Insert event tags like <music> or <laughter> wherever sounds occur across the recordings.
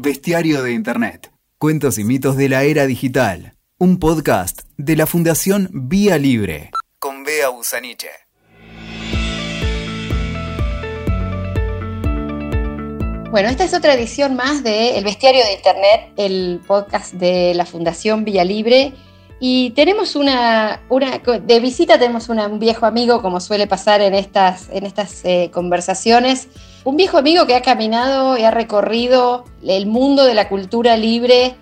Bestiario de Internet. Cuentos y mitos de la era digital. Un podcast de la Fundación Vía Libre. Con Bea Busaniche. Bueno, esta es otra edición más de El Bestiario de Internet, el podcast de la Fundación Vía Libre. Y tenemos una, una de visita tenemos un viejo amigo, como suele pasar en estas, en estas eh, conversaciones, un viejo amigo que ha caminado y ha recorrido el mundo de la cultura libre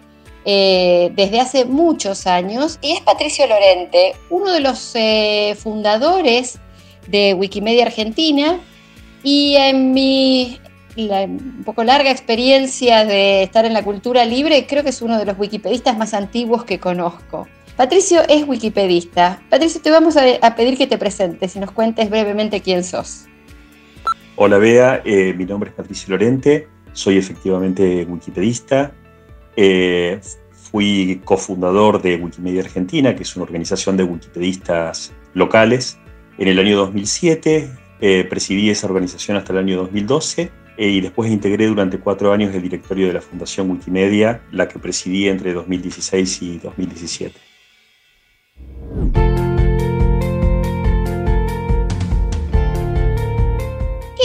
eh, desde hace muchos años, y es Patricio Lorente, uno de los eh, fundadores de Wikimedia Argentina, y en mi un poco larga experiencia de estar en la cultura libre, creo que es uno de los wikipedistas más antiguos que conozco. Patricio es wikipedista. Patricio, te vamos a, pedir que te presentes y nos cuentes brevemente quién sos. Hola Bea, eh, mi nombre es Patricio Lorente, soy efectivamente wikipedista. Eh, fui cofundador de Wikimedia Argentina, que es una organización de wikipedistas locales. En el año 2007 eh, presidí esa organización hasta el año 2012 eh, y después integré durante cuatro años el directorio de la Fundación Wikimedia, la que presidí entre 2016 y 2017.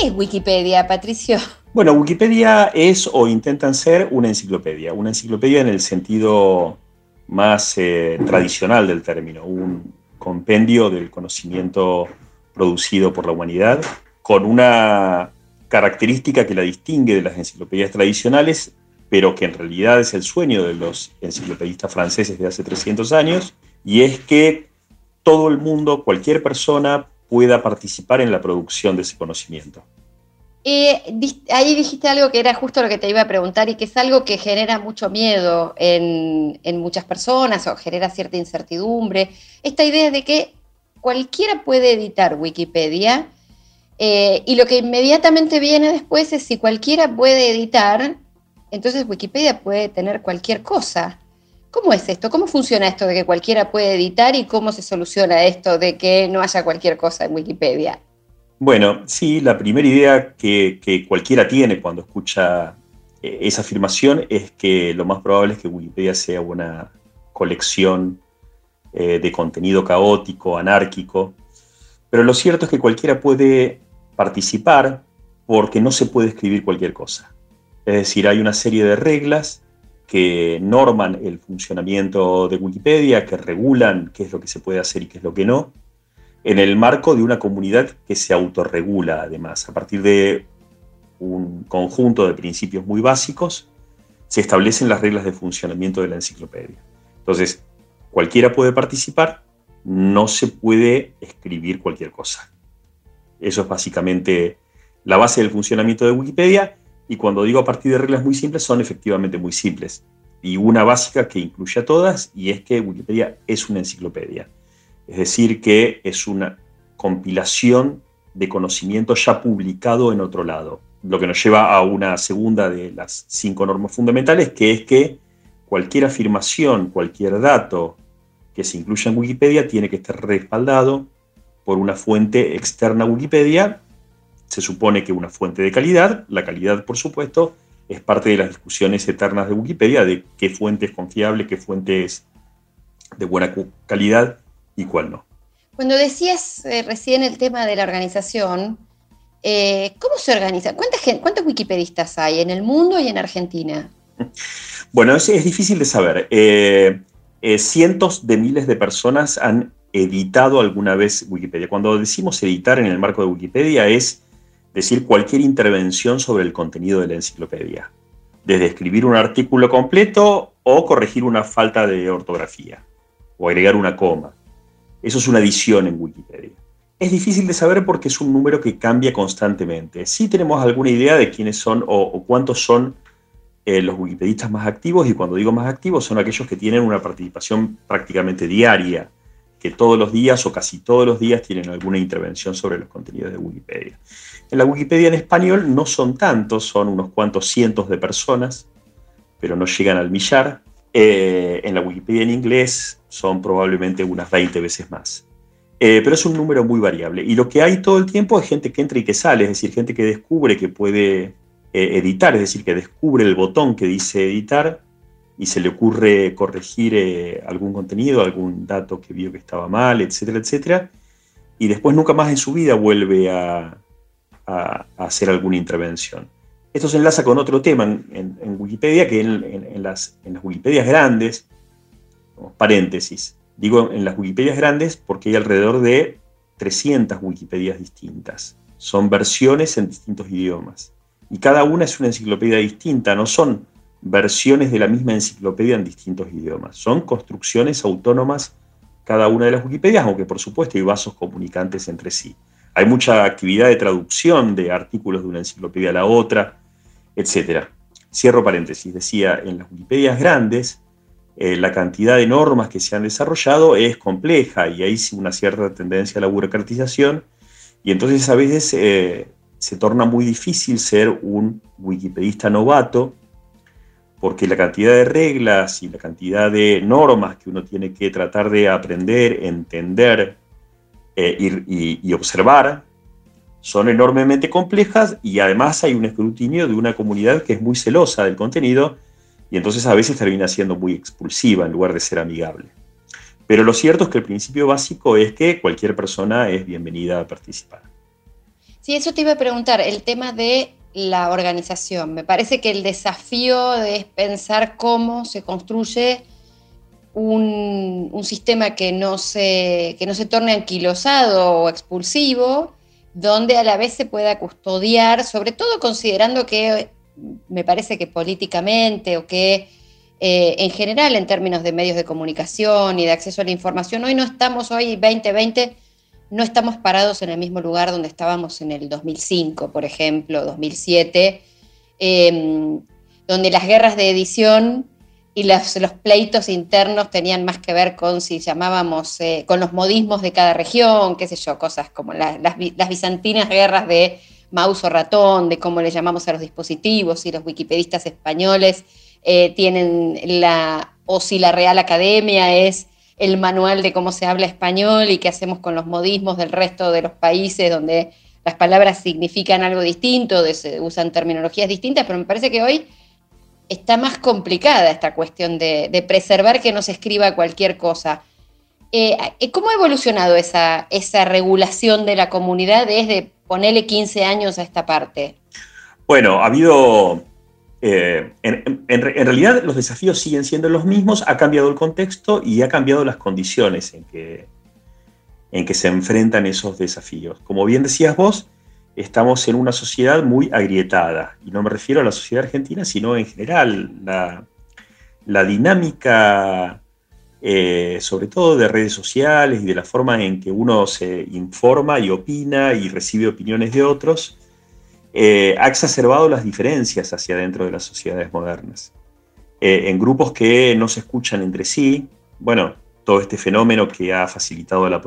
Es Wikipedia, Patricio? Bueno, Wikipedia es o intentan ser una enciclopedia, una enciclopedia en el sentido más eh, tradicional del término, un compendio del conocimiento producido por la humanidad, con una característica que la distingue de las enciclopedias tradicionales, pero que en realidad es el sueño de los enciclopedistas franceses de hace 300 años, y es que todo el mundo, cualquier persona, pueda participar en la producción de ese conocimiento. ahí dijiste algo que era justo lo que te iba a preguntar y que es algo que genera mucho miedo en, muchas personas o genera cierta incertidumbre. Esta idea de que cualquiera puede editar Wikipedia eh, y lo que inmediatamente viene después es si cualquiera puede editar, entonces Wikipedia puede tener cualquier cosa. ¿Cómo es esto? ¿Cómo funciona esto de que cualquiera puede editar y cómo se soluciona esto de que no haya cualquier cosa en Wikipedia? Bueno, sí, la primera idea que, cualquiera tiene cuando escucha eh, esa afirmación es que lo más probable es que Wikipedia sea una colección eh, de contenido caótico, anárquico, pero lo cierto es que cualquiera puede participar porque no se puede escribir cualquier cosa. Es decir, hay una serie de reglas que norman el funcionamiento de Wikipedia, que regulan qué es lo que se puede hacer y qué es lo que no, en el marco de una comunidad que se autorregula además. A partir de un conjunto de principios muy básicos, se establecen las reglas de funcionamiento de la enciclopedia. Entonces, cualquiera puede participar, no se puede escribir cualquier cosa. Eso es básicamente la base del funcionamiento de Wikipedia. Y cuando digo a partir de reglas muy simples, son efectivamente muy simples. Y una básica que incluye a todas, y es que Wikipedia es una enciclopedia. Es decir, que es una compilación de conocimiento ya publicado en otro lado. Lo que nos lleva a una segunda de las cinco normas fundamentales, que es que cualquier afirmación, cualquier dato que se incluya en Wikipedia tiene que estar respaldado por una fuente externa a Wikipedia. Se supone que una fuente de calidad, la calidad por supuesto, es parte de las discusiones eternas de Wikipedia de qué fuente es confiable, qué fuente es de buena calidad y cuál no. Cuando decías eh, recién el tema de la organización, eh, ¿cómo se organiza? ¿Cuántos wikipedistas hay en el mundo y en Argentina? <laughs> Bueno, es, es difícil de saber. Eh, cientos de miles de personas han editado alguna vez Wikipedia. Cuando decimos editar en el marco de Wikipedia es decir cualquier intervención sobre el contenido de la enciclopedia, desde escribir un artículo completo o corregir una falta de ortografía o agregar una coma. Eso es una edición en Wikipedia. Es difícil de saber porque es un número que cambia constantemente. Sí tenemos alguna idea de quiénes son o, cuántos son eh, los wikipedistas más activos y cuando digo más activos son aquellos que tienen una participación prácticamente diaria que todos los días o casi todos los días tienen alguna intervención sobre los contenidos de Wikipedia. En la Wikipedia en español no son tantos, son unos cuantos cientos de personas, pero no llegan al millar. Eh, en la Wikipedia en inglés son probablemente unas 20 veces más. Eh, pero es un número muy variable. Y lo que hay todo el tiempo es gente que entra y que sale, es decir, gente que descubre que puede eh, editar, es decir, que descubre el botón que dice editar y se le ocurre corregir eh, algún contenido, algún dato que vio que estaba mal, etcétera, etcétera, y después nunca más en su vida vuelve a, hacer alguna intervención. Esto se enlaza con otro tema en, Wikipedia, que en, las, en las Wikipedias grandes, paréntesis, digo en las Wikipedias grandes porque hay alrededor de 300 Wikipedias distintas. Son versiones en distintos idiomas y cada una es una enciclopedia distinta, no son versiones de la misma enciclopedia en distintos idiomas, son construcciones autónomas cada una de las Wikipedias, aunque por supuesto hay vasos comunicantes entre sí. Hay mucha actividad de traducción de artículos de una enciclopedia a la otra, etc. Cierro paréntesis, decía, en las Wikipedias grandes, eh, la cantidad de normas que se han desarrollado es compleja y hay una cierta tendencia a la burocratización, y entonces a veces eh, se torna muy difícil ser un wikipedista novato porque la cantidad de reglas y la cantidad de normas que uno tiene que tratar de aprender, entender eh, y, observar son enormemente complejas y además hay un escrutinio de una comunidad que es muy celosa del contenido y entonces a veces termina siendo muy expulsiva en lugar de ser amigable. Pero lo cierto es que el principio básico es que cualquier persona es bienvenida a participar. Sí, eso te iba a preguntar, el tema de la organización. Me parece que el desafío es pensar cómo se construye un, sistema que no, se, que no se torne anquilosado o expulsivo, donde a la vez se pueda custodiar, sobre todo considerando que me parece que políticamente o que eh, en general en términos de medios de comunicación y de acceso a la información, hoy no estamos, hoy 2020, no estamos parados en el mismo lugar donde estábamos en el 2005, por ejemplo, 2007, em, donde las guerras de edición y los, pleitos internos tenían más que ver con si llamábamos, eh, con los modismos de cada región, qué sé yo, cosas como las, bizantinas guerras de mouse o ratón, de cómo le llamamos a los dispositivos, y los wikipedistas españoles eh, tienen la, o si la Real Academia es el manual de cómo se habla español y qué hacemos con los modismos del resto de los países donde las palabras significan algo distinto, se usan terminologías distintas, pero me parece que hoy está más complicada esta cuestión de, preservar que no se escriba cualquier cosa. Eh, ¿Cómo ha evolucionado esa, esa regulación de la comunidad desde ponerle 15 años a esta parte? Bueno, ha habido eh, en, realidad los desafíos siguen siendo los mismos, ha cambiado el contexto y ha cambiado las condiciones en que, en que se enfrentan esos desafíos. Como bien decías vos, estamos en una sociedad muy agrietada, y no me refiero a la sociedad argentina, sino en general la, dinámica, eh, sobre todo de redes sociales y de la forma en que uno se informa y opina y recibe opiniones de otros, eh, ha exacerbado las diferencias hacia dentro de las sociedades modernas. Eh, en grupos que no se escuchan entre sí, bueno, todo este fenómeno que ha facilitado la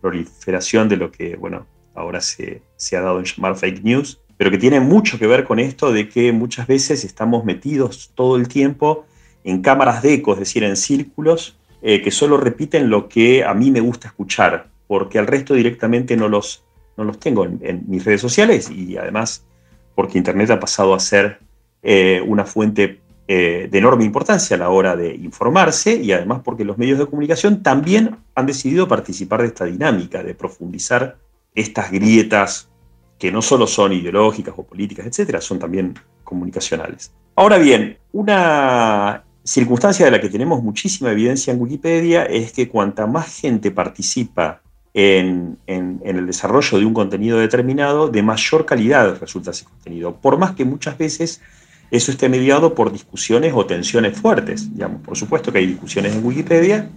proliferación de lo que, bueno, ahora se, se ha dado en llamar fake news, pero que tiene mucho que ver con esto de que muchas veces estamos metidos todo el tiempo en cámaras de eco, es decir, en círculos eh, que solo repiten lo que a mí me gusta escuchar, porque al resto directamente no los, no los tengo en, mis redes sociales y además porque Internet ha pasado a ser eh, una fuente eh, de enorme importancia a la hora de informarse y además porque los medios de comunicación también han decidido participar de esta dinámica, de profundizar estas grietas que no solo son ideológicas o políticas, etcétera, son también comunicacionales. Ahora bien, una circunstancia de la que tenemos muchísima evidencia en Wikipedia es que cuanta más gente participa en, el desarrollo de un contenido determinado, de mayor calidad resulta ese contenido, por más que muchas veces eso esté mediado por discusiones o tensiones fuertes. Digamos. Por supuesto que hay discusiones en Wikipedia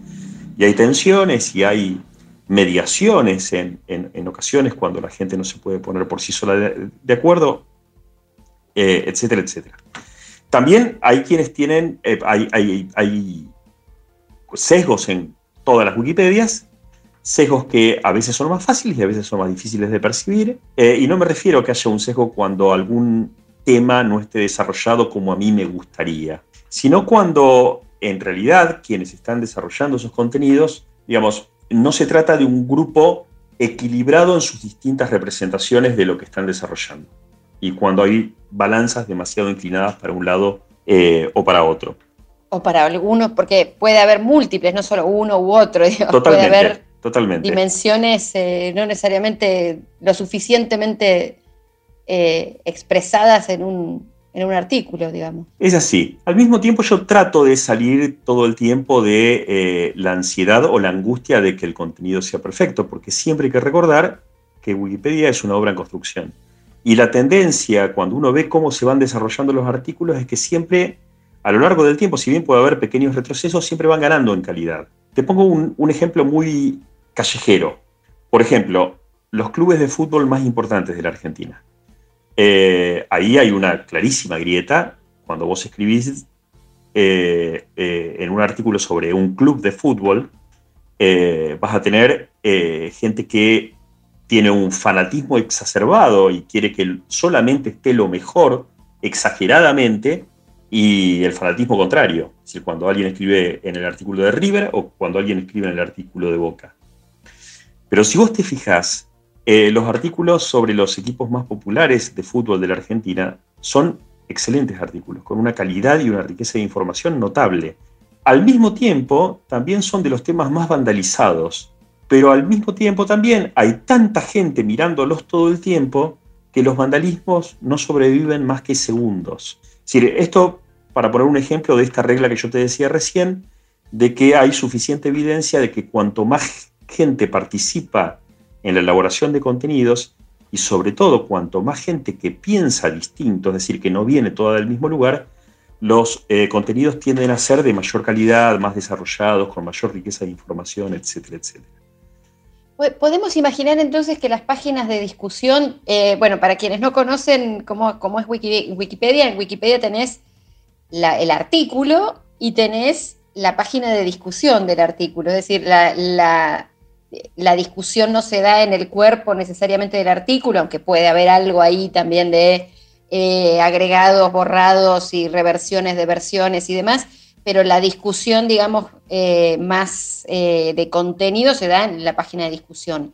y hay tensiones y hay mediaciones en, ocasiones cuando la gente no se puede poner por sí sola de, acuerdo, eh, etcétera, etcétera. También hay quienes tienen, eh, hay, hay sesgos en todas las Wikipedias sesgos que a veces son más fáciles y a veces son más difíciles de percibir. Eh, y no me refiero a que haya un sesgo cuando algún tema no esté desarrollado como a mí me gustaría, sino cuando en realidad quienes están desarrollando esos contenidos, digamos, no se trata de un grupo equilibrado en sus distintas representaciones de lo que están desarrollando. y cuando hay balanzas demasiado inclinadas para un lado eh, o para otro. O para algunos, porque puede haber múltiples, no solo uno u otro. <laughs> Totalmente, puede haber totalmente. dimensiones eh, no necesariamente lo suficientemente eh, expresadas en un, en un artículo, digamos. Es así. Al mismo tiempo yo trato de salir todo el tiempo de eh, la ansiedad o la angustia de que el contenido sea perfecto, porque siempre hay que recordar que Wikipedia es una obra en construcción. Y la tendencia, cuando uno ve cómo se van desarrollando los artículos, es que siempre, a lo largo del tiempo, si bien puede haber pequeños retrocesos, siempre van ganando en calidad. Te pongo un, un ejemplo muy callejero. Por ejemplo, los clubes de fútbol más importantes de la Argentina. Eh, ahí hay una clarísima grieta. Cuando vos escribís eh, eh, en un artículo sobre un club de fútbol, vas a tener gente que tiene un fanatismo exacerbado y quiere que solamente esté lo mejor, exageradamente, y el fanatismo contrario. Es decir, cuando alguien escribe en el artículo de River o cuando alguien escribe en el artículo de Boca. Pero si vos te fijás, eh, los artículos sobre los equipos más populares de fútbol de la Argentina son excelentes artículos, con una calidad y una riqueza de información notable. Al mismo tiempo, también son de los temas más vandalizados, pero al mismo tiempo también hay tanta gente mirándolos todo el tiempo que los vandalismos no sobreviven más que segundos. Es decir, esto para poner un ejemplo de esta regla que yo te decía recién, de que hay suficiente evidencia de que cuanto más gente participa en la elaboración de contenidos y sobre todo cuanto más gente que piensa distinto, es decir, que no viene toda del mismo lugar, los eh, contenidos tienden a ser de mayor calidad, más desarrollados, con mayor riqueza de información, etcétera, etcétera. Podemos imaginar entonces que las páginas de discusión, eh, bueno, para quienes no conocen cómo, es Wikipedia, en Wikipedia tenés el artículo y tenés la página de discusión del artículo, es decir, la discusión no se da en el cuerpo necesariamente del artículo, aunque puede haber algo ahí también de eh, agregados, borrados y reversiones de versiones y demás, pero la discusión, digamos, eh, más eh, de contenido se da en la página de discusión.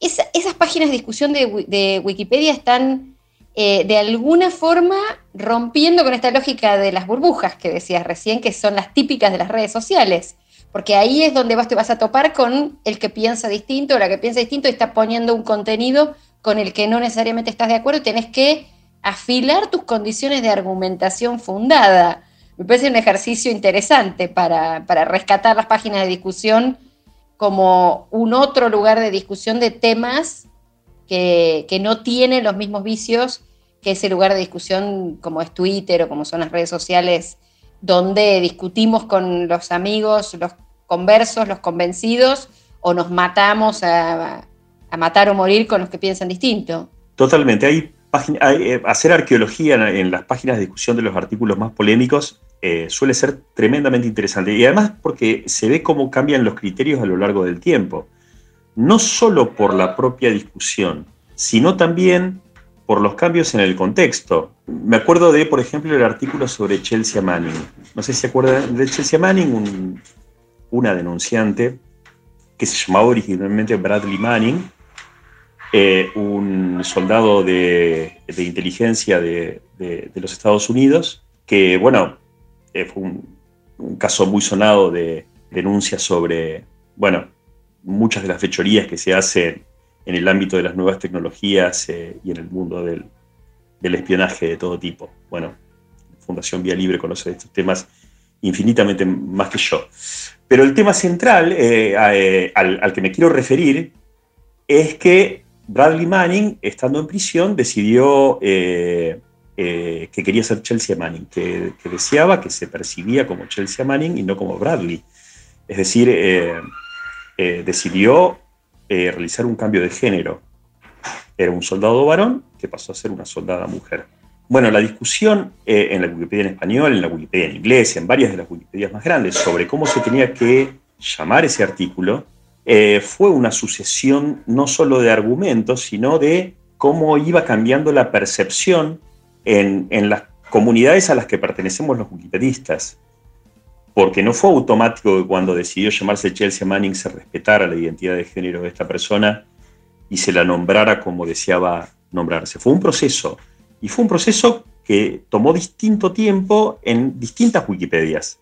esas páginas de discusión de, Wikipedia están de alguna forma rompiendo con esta lógica de las burbujas que decías recién, que son las típicas de las redes sociales porque ahí es donde vas, te vas a topar con el que piensa distinto la que piensa distinto y está poniendo un contenido con el que no necesariamente estás de acuerdo y tenés que afilar tus condiciones de argumentación fundada. Me parece un ejercicio interesante para, rescatar las páginas de discusión como un otro lugar de discusión de temas que, que no tienen los mismos vicios que ese lugar de discusión como es Twitter o como son las redes sociales donde discutimos con los amigos, los conversos, los convencidos, o nos matamos a, matar o morir con los que piensan distinto. Totalmente. Hay, eh, hacer arqueología en, las páginas de discusión de los artículos más polémicos eh, suele ser tremendamente interesante. Y además porque se ve cómo cambian los criterios a lo largo del tiempo. No solo por la propia discusión, sino también por los cambios en el contexto. Me acuerdo de, por ejemplo, el artículo sobre Chelsea Manning. No sé si se acuerdan de Chelsea Manning, una denunciante que se llamaba originalmente Bradley Manning, eh, un soldado de, inteligencia de, los Estados Unidos, que, bueno, eh, fue un, un, caso muy sonado de denuncias sobre, bueno, muchas de las fechorías que se hacen en el ámbito de las nuevas tecnologías eh, y en el mundo del, espionaje de todo tipo. Bueno, Fundación Vía Libre conoce estos temas infinitamente más que yo. Pero el tema central eh, eh, al, que me quiero referir es que Bradley Manning, estando en prisión, decidió que quería ser Chelsea Manning, que, deseaba, que se percibía como Chelsea Manning y no como Bradley. Es decir, decidió eh, realizar un cambio de género. Era un soldado varón que pasó a ser una soldada mujer. Bueno, la discusión eh, en la Wikipedia en español, en la Wikipedia en inglés, en varias de las Wikipedias más grandes, sobre cómo se tenía que llamar ese artículo, eh, fue una sucesión no solo de argumentos, sino de cómo iba cambiando la percepción en, en las comunidades a las que pertenecemos los wikipedistas porque no fue automático que cuando decidió llamarse Chelsea Manning se respetara la identidad de género de esta persona y se la nombrara como deseaba nombrarse. Fue un proceso. Y fue un proceso que tomó distinto tiempo en distintas Wikipedias.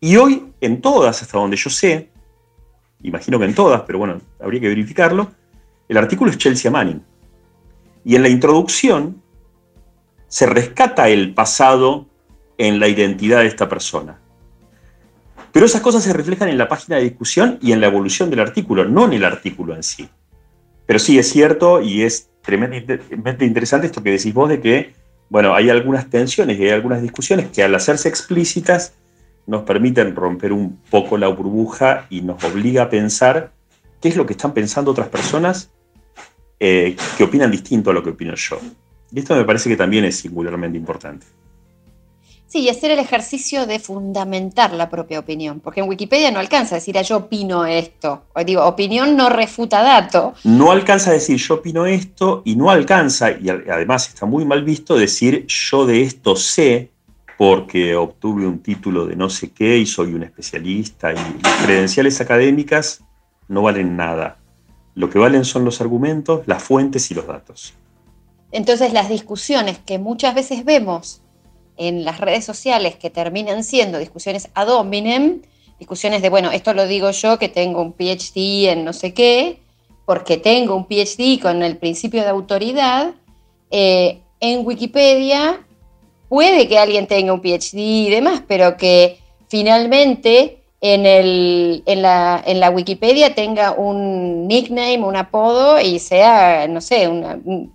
Y hoy, en todas, hasta donde yo sé, imagino que en todas, pero bueno, habría que verificarlo, el artículo es Chelsea Manning. Y en la introducción se rescata el pasado en la identidad de esta persona. Pero esas cosas se reflejan en la página de discusión y en la evolución del artículo, no en el artículo en sí. Pero sí es cierto y es tremendamente interesante esto que decís vos de que, bueno, hay algunas tensiones y hay algunas discusiones que al hacerse explícitas nos permiten romper un poco la burbuja y nos obliga a pensar qué es lo que están pensando otras personas eh, que opinan distinto a lo que opino yo. Y esto me parece que también es singularmente importante. Sí, y hacer el ejercicio de fundamentar la propia opinión, porque en Wikipedia no alcanza a decir, ah, yo opino esto. O digo, opinión no refuta dato. No alcanza a decir, yo opino esto, y no alcanza, y además está muy mal visto decir, yo de esto sé, porque obtuve un título de no sé qué y soy un especialista, y las credenciales académicas no valen nada. Lo que valen son los argumentos, las fuentes y los datos. Entonces las discusiones que muchas veces vemos en las redes sociales que terminan siendo discusiones ad hominem, discusiones de, bueno, esto lo digo yo que tengo un PhD en no sé qué, porque tengo un PhD con el principio de autoridad, eh, en Wikipedia puede que alguien tenga un PhD y demás, pero que finalmente en, el, en, la, en la Wikipedia tenga un nickname, un apodo y sea, no sé, una, un,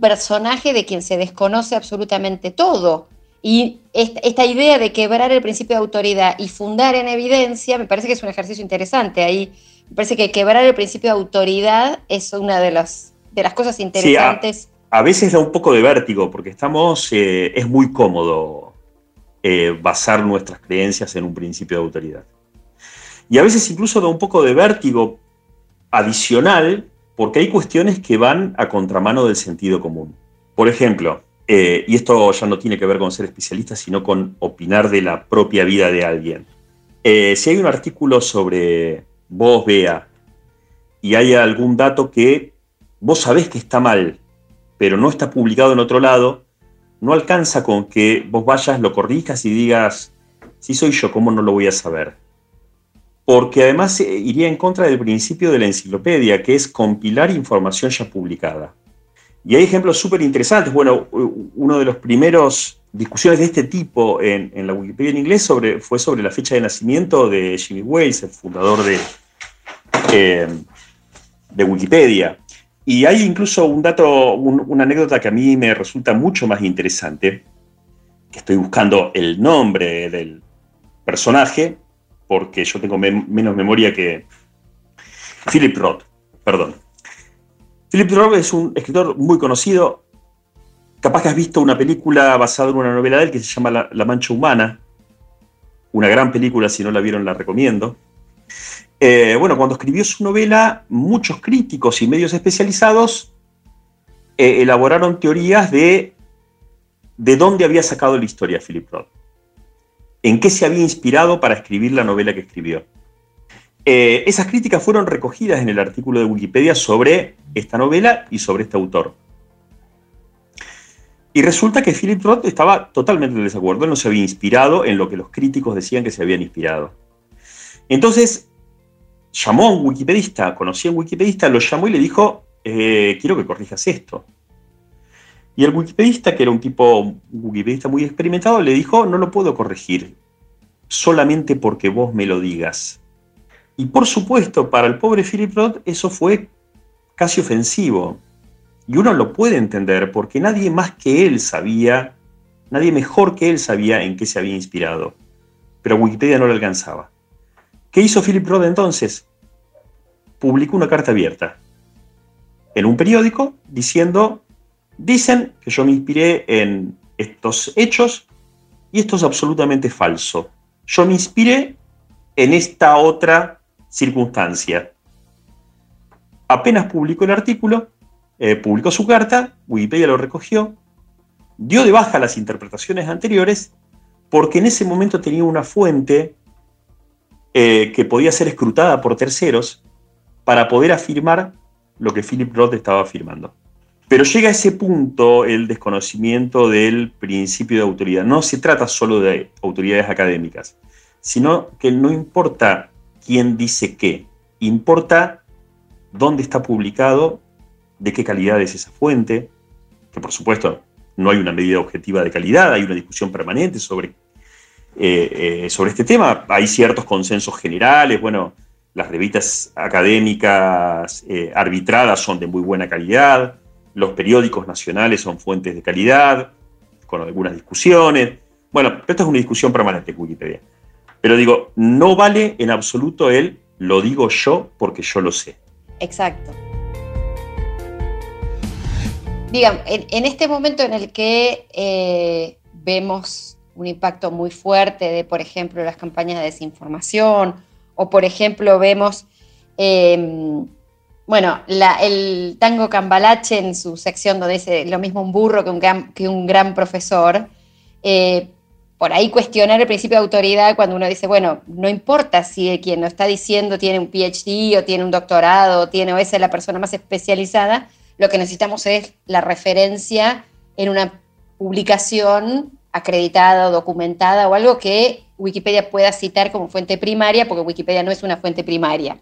personaje de quien se desconoce absolutamente todo. Y esta, idea de quebrar el principio de autoridad y fundar en evidencia, me parece que es un ejercicio interesante. Ahí me parece que quebrar el principio de autoridad es una de las, de las cosas interesantes. a, veces da un poco de vértigo, porque estamos, eh, es muy cómodo eh, basar nuestras creencias en un principio de autoridad. Y a veces incluso da un poco de vértigo adicional porque hay cuestiones que van a contramano del sentido común. Por ejemplo, eh, y esto ya no tiene que ver con ser especialista, sino con opinar de la propia vida de alguien. Eh, si hay un artículo sobre vos, Bea, y hay algún dato que vos sabés que está mal, pero no está publicado en otro lado, no alcanza con que vos vayas, lo corrijas y digas, si soy yo, ¿cómo no lo voy a saber? Porque además eh, iría en contra del principio de la enciclopedia, que es compilar información ya publicada. Y hay ejemplos súper interesantes. Bueno, uno de los primeros discusiones de este tipo en, la Wikipedia en inglés fue sobre la fecha de nacimiento de Jimmy Wales, el fundador de, de Wikipedia. Y hay incluso un dato, una anécdota que a mí me resulta mucho más interesante, que estoy buscando el nombre del personaje, porque yo tengo menos memoria que Philip Roth, perdón. Philip Roth es un escritor muy conocido. Capaz que has visto una película basada en una novela de él que se llama La, Mancha Humana. Una gran película, si no la vieron la recomiendo. Eh, bueno, cuando escribió su novela, muchos críticos y medios especializados eh, elaboraron teorías de de dónde había sacado la historia Philip Roth en qué se había inspirado para escribir la novela que escribió. Eh, esas críticas fueron recogidas en el artículo de Wikipedia sobre esta novela y sobre este autor. Y resulta que Philip Roth estaba totalmente en desacuerdo, él no se había inspirado en lo que los críticos decían que se habían inspirado. Entonces, llamó a un wikipedista, conocía a un wikipedista, lo llamó y le dijo, eh, quiero que corrijas esto. Y el wikipedista, que era un tipo, muy experimentado, le dijo, no lo puedo corregir, solamente porque vos me lo digas. Y por supuesto, para el pobre Philip Roth eso fue casi ofensivo. Y uno lo puede entender porque nadie más que él sabía, nadie mejor que él sabía en qué se había inspirado. Pero Wikipedia no lo alcanzaba. ¿Qué hizo Philip Roth entonces? Publicó una carta abierta en un periódico diciendo Dicen que yo me inspiré en estos hechos y esto es absolutamente falso. Yo me inspiré en esta otra circunstancia. Apenas publicó el artículo, eh, publicó su carta, Wikipedia lo recogió, dio de baja las interpretaciones anteriores porque en ese momento tenía una fuente eh, que podía ser escrutada por terceros para poder afirmar lo que Philip Roth estaba afirmando. Pero llega a ese punto el desconocimiento del principio de autoridad. No se trata solo de autoridades académicas, sino que no importa quién dice qué, importa dónde está publicado, de qué calidad es esa fuente, que por supuesto no hay una medida objetiva de calidad, hay una discusión permanente sobre, eh, eh, sobre este tema, hay ciertos consensos generales, bueno, las revistas académicas eh, arbitradas son de muy buena calidad, los periódicos nacionales son fuentes de calidad, con algunas discusiones. Bueno, esto es una discusión permanente en Wikipedia. Pero digo, no vale en absoluto el lo digo yo porque yo lo sé. Exacto. Digamos, en, este momento en el que eh, vemos un impacto muy fuerte de, por ejemplo, las campañas de desinformación, o por ejemplo, vemos, em, bueno, el tango Cambalache en su sección donde dice lo mismo un burro que un gran, que un gran profesor, eh, por ahí cuestionar el principio de autoridad cuando uno dice, bueno, no importa si quien lo está diciendo tiene un PhD o tiene un doctorado o, tiene, o es la persona más especializada, lo que necesitamos es la referencia en una publicación acreditada o documentada o algo que Wikipedia pueda citar como fuente primaria, porque Wikipedia no es una fuente primaria.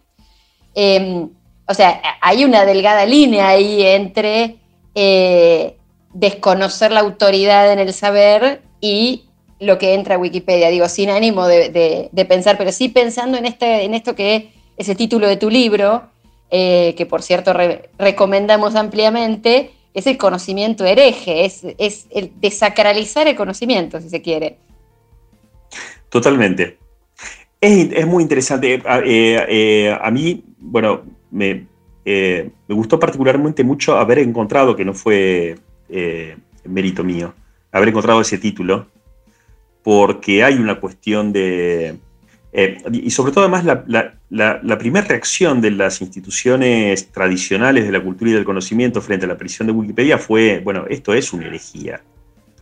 Em, o sea, hay una delgada línea ahí entre eh, desconocer la autoridad en el saber y lo que entra a Wikipedia, digo, sin ánimo de, pensar, pero sí pensando en, este, en esto que es el título de tu libro, eh, que por cierto recomendamos ampliamente, es el conocimiento hereje, es, es el desacralizar el conocimiento, si se quiere. Totalmente. Es, muy interesante. Eh, a mí, bueno, me, me, gustó particularmente mucho haber encontrado, que no fue mérito mío, haber encontrado ese título, porque hay una cuestión de... Eh, y sobre todo además la, primera reacción de las instituciones tradicionales de la cultura y del conocimiento frente a la aparición de Wikipedia fue, bueno, esto es una herejía.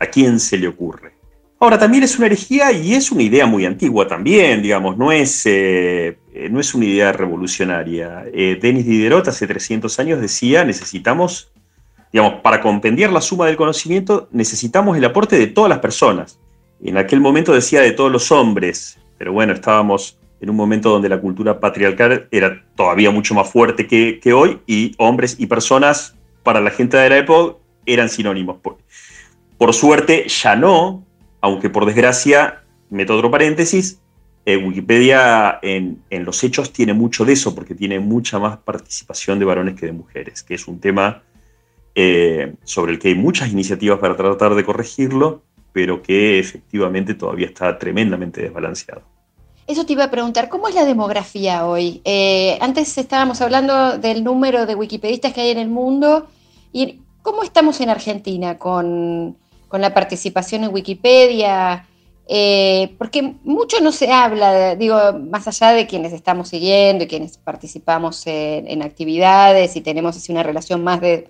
¿A quién se le ocurre? Ahora, también es una herejía y es una idea muy antigua también, digamos, no es, eh, no es una idea revolucionaria. Eh, Denis Diderot hace 300 años decía, necesitamos, digamos, para compendiar la suma del conocimiento, necesitamos el aporte de todas las personas en aquel momento decía de todos los hombres, pero bueno, estábamos en un momento donde la cultura patriarcal era todavía mucho más fuerte que, hoy y hombres y personas para la gente de la época eran sinónimos. Por, suerte ya no, aunque por desgracia, meto otro paréntesis, eh, Wikipedia en, los hechos tiene mucho de eso porque tiene mucha más participación de varones que de mujeres, que es un tema eh, sobre el que hay muchas iniciativas para tratar de corregirlo pero que efectivamente todavía está tremendamente desbalanceado. Eso te iba a preguntar, ¿cómo es la demografía hoy? Eh, antes estábamos hablando del número de wikipedistas que hay en el mundo y cómo estamos en Argentina con, la participación en Wikipedia, eh, porque mucho no se habla, digo, más allá de quienes estamos siguiendo y quienes participamos en, actividades y tenemos así una relación más de,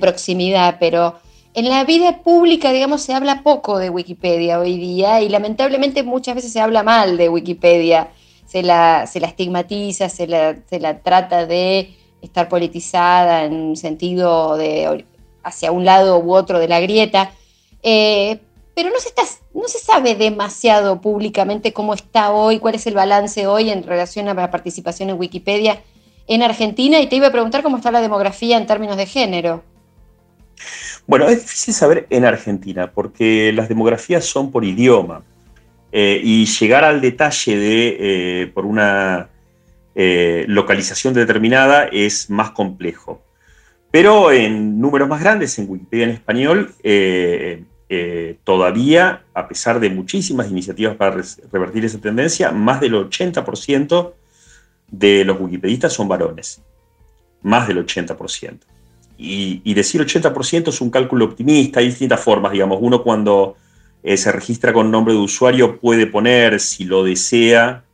proximidad, pero en la vida pública, digamos, se habla poco de Wikipedia hoy día y lamentablemente muchas veces se habla mal de Wikipedia. Se la, se la estigmatiza, se la, se la trata de estar politizada en un sentido de hacia un lado u otro de la grieta. Eh, pero no se, sabe demasiado públicamente cómo está hoy, cuál es el balance hoy en relación a la participación en Wikipedia en Argentina. Y te iba a preguntar cómo está la demografía en términos de género. Bueno, es difícil saber en Argentina porque las demografías son por idioma eh, y llegar al detalle de eh, por una eh, localización determinada es más complejo. Pero en números más grandes, en Wikipedia en español, todavía, a pesar de muchísimas iniciativas para revertir esa tendencia, más del 80% de los wikipedistas son varones. Más del 80% y, decir 80% es un cálculo optimista, hay distintas formas, digamos, uno cuando eh, se registra con nombre de usuario puede poner, si lo desea,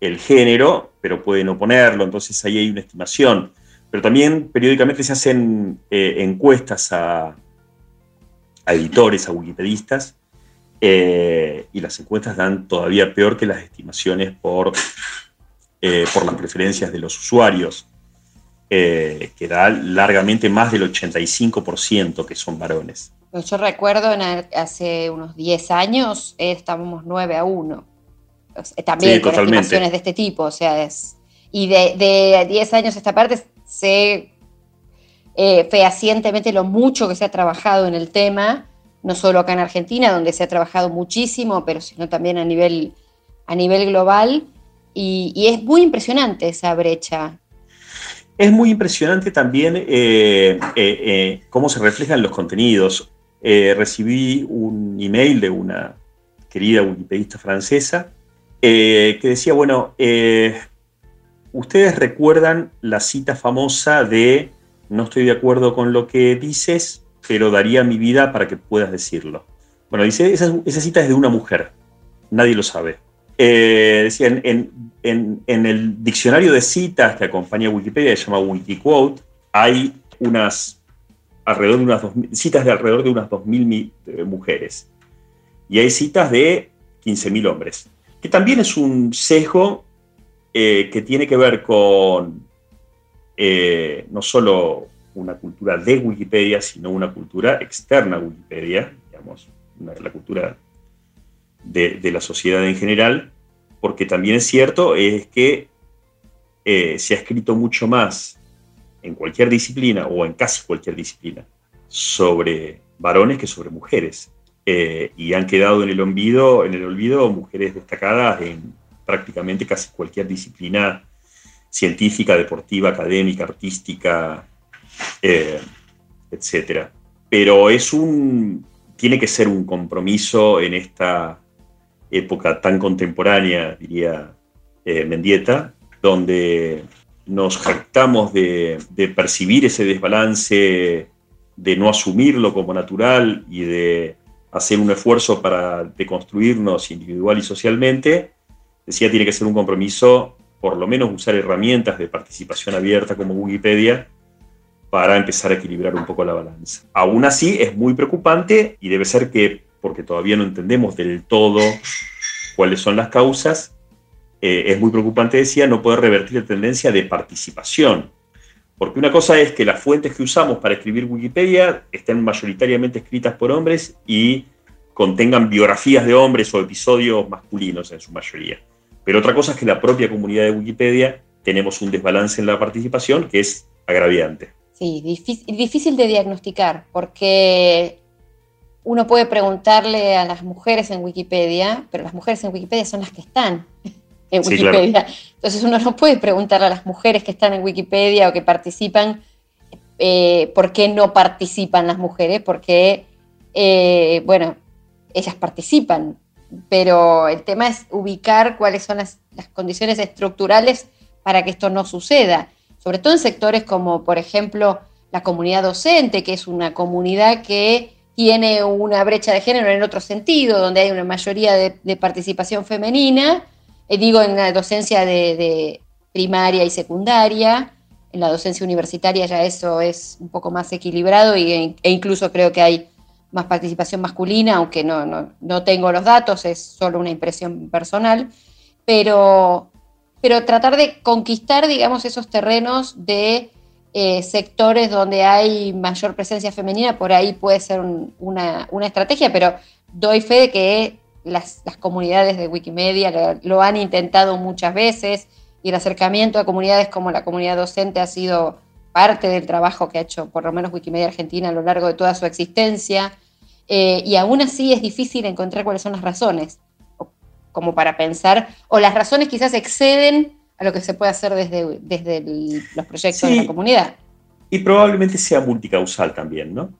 el género, pero puede no ponerlo, entonces ahí hay una estimación. Pero también periódicamente se hacen eh, encuestas a, editores, a wikipedistas, eh, y las encuestas dan todavía peor que las estimaciones por, por las preferencias de los usuarios. eh, que da largamente más del 85% que son varones. Yo recuerdo en hace unos 10 años eh, estábamos 9 a 1. También con estimaciones de este tipo, o sea, es... Y de, de 10 años esta parte sé eh, fehacientemente lo mucho que se ha trabajado en el tema, no solo acá en Argentina, donde se ha trabajado muchísimo, pero sino también a nivel, a nivel global. y es muy impresionante esa brecha. Es muy impresionante también eh, eh, cómo se reflejan los contenidos. recibí un email de una querida wikipedista francesa que decía, bueno, ustedes recuerdan la cita famosa de no estoy de acuerdo con lo que dices, pero daría mi vida para que puedas decirlo. Bueno, dice, esa, esa cita es de una mujer, nadie lo sabe. decía, en, en, el diccionario de citas que acompaña Wikipedia, se llama Wikiquote, hay unas, alrededor de unas citas de alrededor de unas 2.000 eh, mujeres. Y hay citas de 15.000 hombres, que también es un sesgo eh, que tiene que ver con eh, no solo una cultura de Wikipedia, sino una cultura externa a Wikipedia, digamos, la cultura de la sociedad en general, porque también es cierto es que eh, se ha escrito mucho más en cualquier disciplina o en casi cualquier disciplina sobre varones que sobre mujeres. Eh, y han quedado en el, olvido, en el olvido mujeres destacadas en prácticamente casi cualquier disciplina científica, deportiva, académica, artística, eh, etc. Pero es un, tiene que ser un compromiso en esta época tan contemporánea, diría eh, Mendieta, donde nos jactamos de, percibir ese desbalance, de no asumirlo como natural y de hacer un esfuerzo para deconstruirnos individual y socialmente, decía, tiene que ser un compromiso, por lo menos usar herramientas de participación abierta como Wikipedia para empezar a equilibrar un poco la balanza. Aún así, es muy preocupante y debe ser que porque todavía no entendemos del todo cuáles son las causas, eh, es muy preocupante, decía, no poder revertir la tendencia de participación. Porque una cosa es que las fuentes que usamos para escribir Wikipedia estén mayoritariamente escritas por hombres y contengan biografías de hombres o episodios masculinos en su mayoría. Pero otra cosa es que la propia comunidad de Wikipedia tenemos un desbalance en la participación que es agraviante. Sí, difícil, difícil de diagnosticar porque uno puede preguntarle a las mujeres en Wikipedia, pero las mujeres en Wikipedia son las que están <laughs> en Wikipedia. Entonces uno no puede preguntarle a las mujeres que están en Wikipedia o que participan eh, por qué no participan las mujeres, porque, eh, bueno, ellas participan, pero el tema es ubicar cuáles son las, condiciones estructurales para que esto no suceda, sobre todo en sectores como, por ejemplo, la comunidad docente, que es una comunidad que tiene una brecha de género en otro sentido, donde hay una mayoría de, participación femenina, eh, digo en la docencia de, primaria y secundaria, en la docencia universitaria ya eso es un poco más equilibrado y, e incluso creo que hay más participación masculina, aunque no, no, no, tengo los datos, es solo una impresión personal, pero, pero tratar de conquistar, digamos, esos terrenos de eh, sectores donde hay mayor presencia femenina, por ahí puede ser una, estrategia, pero doy fe de que las, comunidades de Wikimedia lo, han intentado muchas veces y el acercamiento a comunidades como la comunidad docente ha sido parte del trabajo que ha hecho por lo menos Wikimedia Argentina a lo largo de toda su existencia. Eh, y aún así es difícil encontrar cuáles son las razones, como para pensar, o las razones quizás exceden a lo que se puede hacer desde, desde los proyectos de la comunidad. Y probablemente sea multicausal también, ¿no?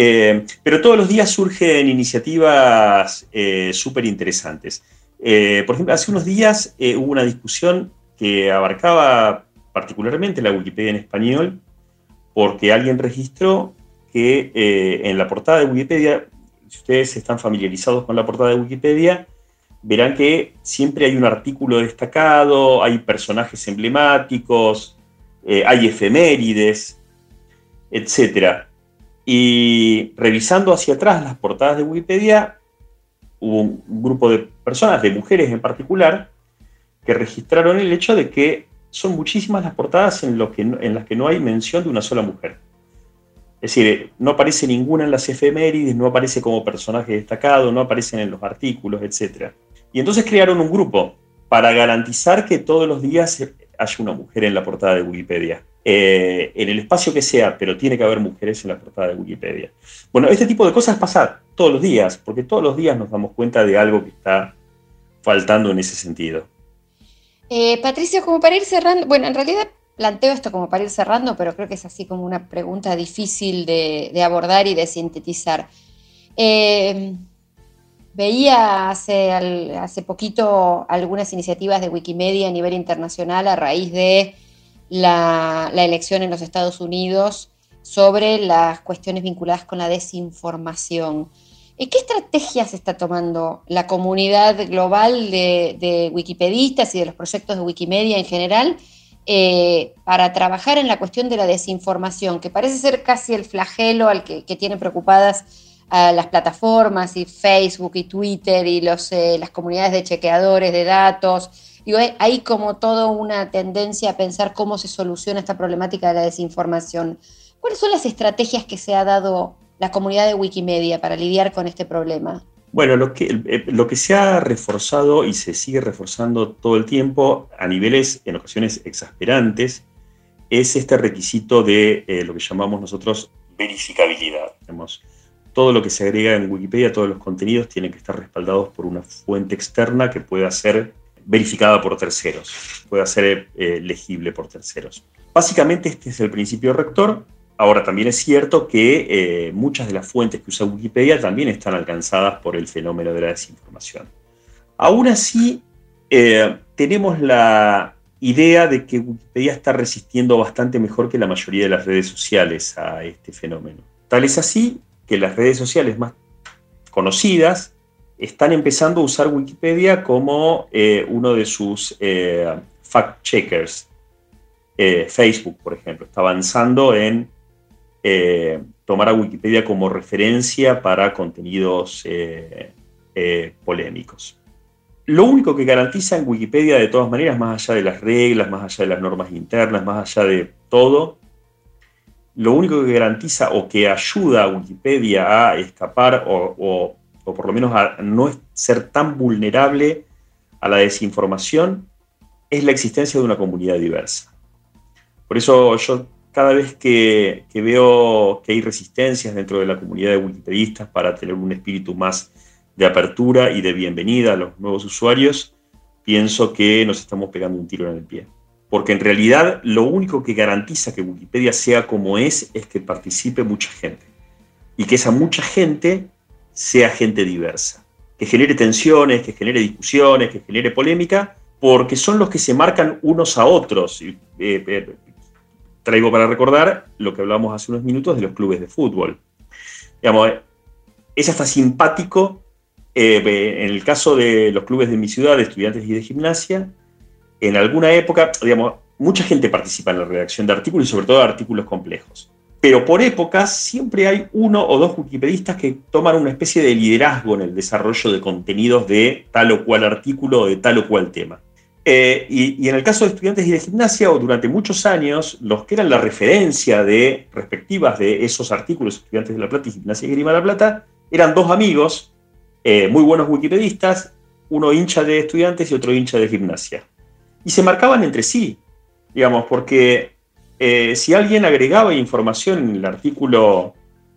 Eh, pero todos los días surgen iniciativas eh, súper interesantes. Eh, por ejemplo, hace unos días hubo una discusión que abarcaba particularmente la Wikipedia en español, porque alguien registró que en la portada de Wikipedia, si ustedes están familiarizados con la portada de Wikipedia, verán que siempre hay un artículo destacado, hay personajes emblemáticos, eh, hay efemérides, etc. Y revisando hacia atrás las portadas de Wikipedia, hubo un grupo de personas, de mujeres en particular, que registraron el hecho de que son muchísimas las portadas en, las que no hay mención de una sola mujer. Es decir, no aparece ninguna en las efemérides, no aparece como personaje destacado, no aparecen en los artículos, etc. Y entonces crearon un grupo para garantizar que todos los días haya una mujer en la portada de Wikipedia. Eh, en el espacio que sea, pero tiene que haber mujeres en la portada de Wikipedia. Bueno, este tipo de cosas pasa todos los días, porque todos los días nos damos cuenta de algo que está faltando en ese sentido. Eh, Patricio, como para ir cerrando, bueno, en realidad planteo esto como para ir cerrando, pero creo que es así como una pregunta difícil de, abordar y de sintetizar. Eh, veía hace, hace poquito algunas iniciativas de Wikimedia a nivel internacional a raíz de la, elección en los Estados Unidos sobre las cuestiones vinculadas con la desinformación. ¿Qué estrategias está tomando la comunidad global de, wikipedistas y de los proyectos de Wikimedia en general eh, para trabajar en la cuestión de la desinformación, que parece ser casi el flagelo al que, tienen preocupadas las plataformas y Facebook y Twitter y eh, las comunidades de chequeadores de datos? hay como toda una tendencia a pensar cómo se soluciona esta problemática de la desinformación. ¿Cuáles son las estrategias que se ha dado la comunidad de Wikimedia para lidiar con este problema? Bueno, lo que, eh, lo que se ha reforzado y se sigue reforzando todo el tiempo a niveles en ocasiones exasperantes es este requisito de eh, lo que llamamos nosotros verificabilidad. todo lo que se agrega en Wikipedia, todos los contenidos tienen que estar respaldados por una fuente externa que pueda ser verificada por terceros, pueda ser eh, legible por terceros. Básicamente este es el principio rector. Ahora también es cierto que eh, muchas de las fuentes que usa Wikipedia también están alcanzadas por el fenómeno de la desinformación. Aún así, eh, tenemos la idea de que Wikipedia está resistiendo bastante mejor que la mayoría de las redes sociales a este fenómeno. Tal es así que las redes sociales más conocidas están empezando a usar Wikipedia como eh, uno de sus fact-checkers. Facebook, por ejemplo, está avanzando en tomar a Wikipedia como referencia para contenidos polémicos. Lo único que garantiza en Wikipedia, de todas maneras, más allá de las reglas, más allá de las normas internas, más allá de todo, lo único que garantiza o que ayuda a Wikipedia a escapar o o por lo menos a no ser tan vulnerable a la desinformación, es la existencia de una comunidad diversa. Por eso yo cada vez que, veo que hay resistencias dentro de la comunidad de wikipedistas para tener un espíritu más de apertura y de bienvenida a los nuevos usuarios, pienso que nos estamos pegando un tiro en el pie. Porque en realidad lo único que garantiza que Wikipedia sea como es es que participe mucha gente. Y que esa mucha gente sea gente diversa, que genere tensiones, que genere discusiones, que genere polémica, porque son los que se marcan unos a otros. Eh, eh, traigo para recordar lo que hablamos hace unos minutos de los clubes de fútbol. Digamos, es hasta simpático, eh, en el caso de los clubes de mi ciudad, de estudiantes y de gimnasia, en alguna época, mucha gente participa en la redacción de artículos y sobre todo de artículos complejos pero por épocas siempre hay uno o dos wikipedistas que toman una especie de liderazgo en el desarrollo de contenidos de tal o cual artículo o de tal o cual tema. Eh, y, en el caso de estudiantes y de gimnasia, o durante muchos años, los que eran la referencia de respectivas de esos artículos, estudiantes de La Plata y gimnasia y Grima La Plata, eran dos amigos, eh, muy buenos wikipedistas, uno hincha de estudiantes y otro hincha de gimnasia. Y se marcaban entre sí, digamos, porque eh, si alguien agregaba información en el artículo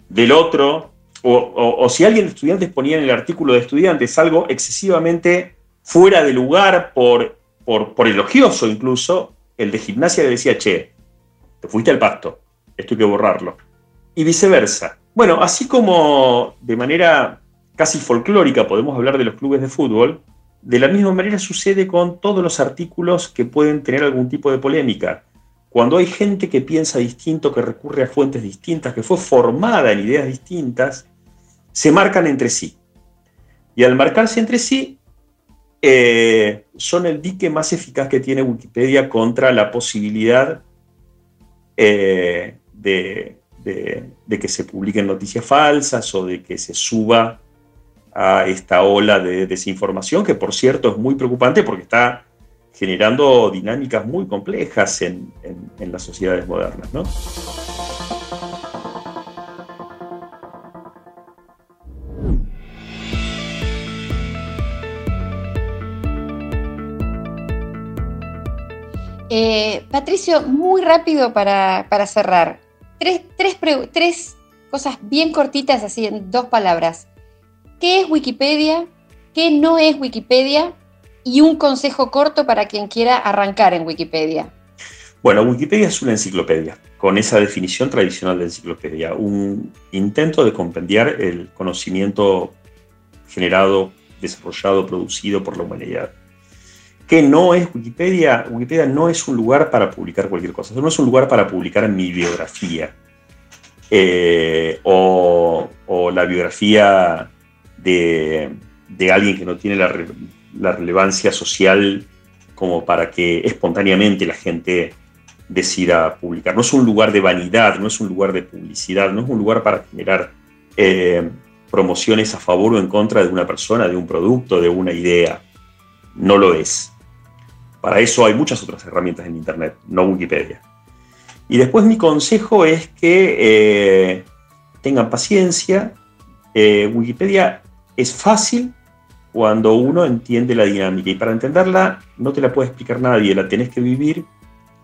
del otro, o, si alguien de estudiantes ponía en el artículo de estudiantes algo excesivamente fuera de lugar por, por, elogioso incluso, el de gimnasia le decía, che, te fuiste al pasto, esto hay que borrarlo. Y viceversa. Bueno, así como de manera casi folclórica podemos hablar de los clubes de fútbol, de la misma manera sucede con todos los artículos que pueden tener algún tipo de polémica. Cuando hay gente que piensa distinto, que recurre a fuentes distintas, que fue formada en ideas distintas, se marcan entre sí. Y al marcarse entre sí, eh, son el dique más eficaz que tiene Wikipedia contra la posibilidad eh, de, que se publiquen noticias falsas o de que se suba a esta ola de desinformación, que por cierto es muy preocupante porque está generando dinámicas muy complejas en, las sociedades modernas. Eh, Patricio, muy rápido para, cerrar. Tres, tres, cosas bien cortitas, así en dos palabras. ¿Qué es Wikipedia? ¿Qué no es Wikipedia? Y un consejo corto para quien quiera arrancar en Wikipedia. Bueno, Wikipedia es una enciclopedia, con esa definición tradicional de enciclopedia, un intento de compendiar el conocimiento generado, desarrollado, producido por la humanidad. ¿Qué no es Wikipedia? Wikipedia no es un lugar para publicar cualquier cosa, no es un lugar para publicar mi biografía eh, o, la biografía de, alguien que no tiene la, la, relevancia social como para que espontáneamente la gente decida publicar. No es un lugar de vanidad, no es un lugar de publicidad, no es un lugar para generar eh, promociones a favor o en contra de una persona, de un producto, de una idea. No lo es. Para eso hay muchas otras herramientas en Internet, no Wikipedia. Y después mi consejo es que eh, tengan paciencia. Eh, Wikipedia es fácil cuando uno entiende la dinámica y para entenderla no te la puede explicar nadie, la tenés que vivir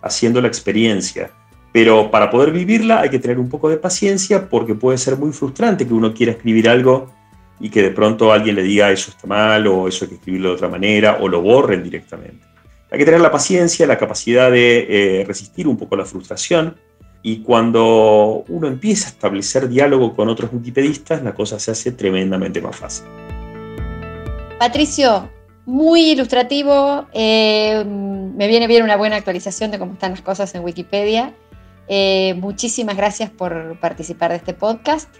haciendo la experiencia. Pero para poder vivirla hay que tener un poco de paciencia porque puede ser muy frustrante que uno quiera escribir algo y que de pronto alguien le diga eso está mal o eso hay que escribirlo de otra manera o lo borren directamente. Hay que tener la paciencia, la capacidad de eh, resistir un poco la frustración. Y cuando uno empieza a establecer diálogo con otros wikipedistas, la cosa se hace tremendamente más fácil. Patricio, muy ilustrativo. Eh, me viene bien una buena actualización de cómo están las cosas en Wikipedia. Eh, muchísimas gracias por participar de este podcast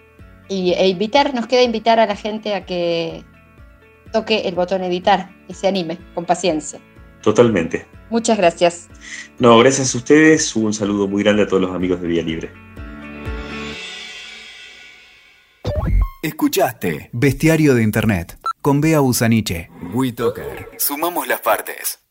y, e invitar, nos queda invitar a la gente a que toque el botón editar y se anime con paciencia. Totalmente. Muchas gracias. No, gracias a ustedes. Un saludo muy grande a todos los amigos de Vía Libre. Escuchaste Bestiario de Internet con Bea Busaniche. WeToker. Sumamos las partes.